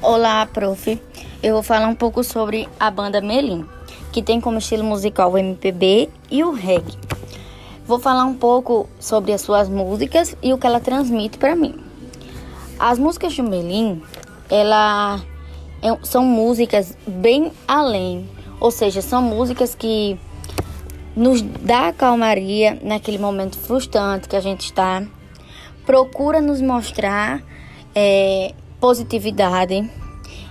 Olá, prof. Eu vou falar um pouco sobre a banda Melim, que tem como estilo musical o MPB e o reggae. Vou falar um pouco sobre as suas músicas e o que ela transmite para mim. As músicas de Melim, ela é, são músicas bem além, ou seja, são músicas que nos dá calmaria naquele momento frustrante que a gente está, procura nos mostrar é, positividade.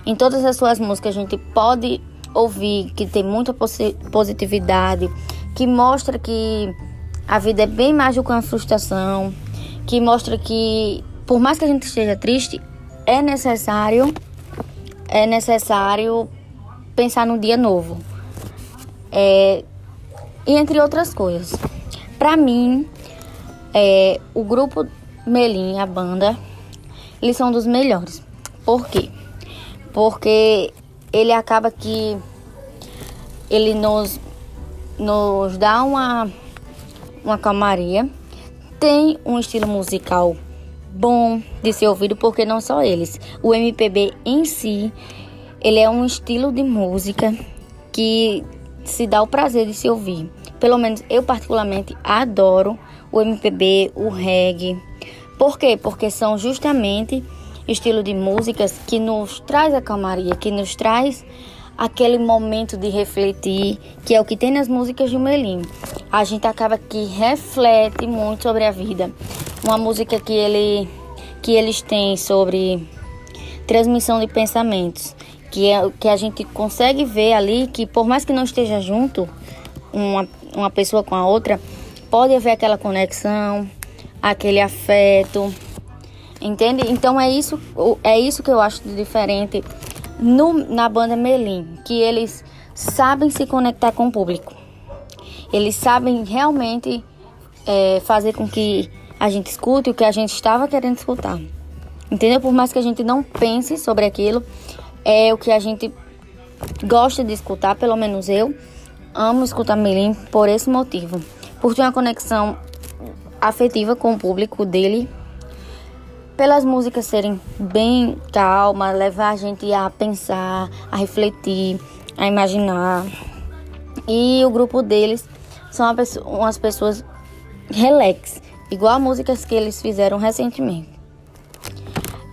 Em todas as suas músicas a gente pode ouvir que tem muita positividade, que mostra que a vida é bem mais do que uma frustração, que mostra que por mais que a gente esteja triste, é necessário é necessário pensar no dia novo. É, e entre outras coisas. Para mim, é, o grupo Melim, a banda, eles são dos melhores. Por quê? Porque ele acaba que ele nos, nos dá uma, uma calmaria, tem um estilo musical bom de ser ouvido, porque não só eles. O MPB em si, ele é um estilo de música que se dá o prazer de se ouvir. Pelo menos eu particularmente adoro o MPB, o reggae. Por quê? Porque são justamente estilo de músicas que nos traz a calmaria, que nos traz aquele momento de refletir, que é o que tem nas músicas do Melim. A gente acaba que reflete muito sobre a vida. Uma música que ele que eles têm sobre transmissão de pensamentos, que é que a gente consegue ver ali que por mais que não esteja junto, uma, uma pessoa com a outra, pode haver aquela conexão, aquele afeto, entende? Então é isso, é isso que eu acho diferente no, na banda Melim, que eles sabem se conectar com o público. Eles sabem realmente é, fazer com que a gente escute o que a gente estava querendo escutar. Entendeu? Por mais que a gente não pense sobre aquilo, é o que a gente gosta de escutar, pelo menos eu amo escutar Melim por esse motivo, por ter uma conexão afetiva com o público dele, pelas músicas serem bem calmas, levar a gente a pensar, a refletir, a imaginar. E o grupo deles são umas pessoas relax, igual a músicas que eles fizeram recentemente.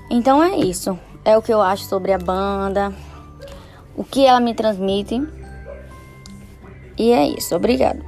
Então é isso. É o que eu acho sobre a banda, o que ela me transmite e é isso, obrigado.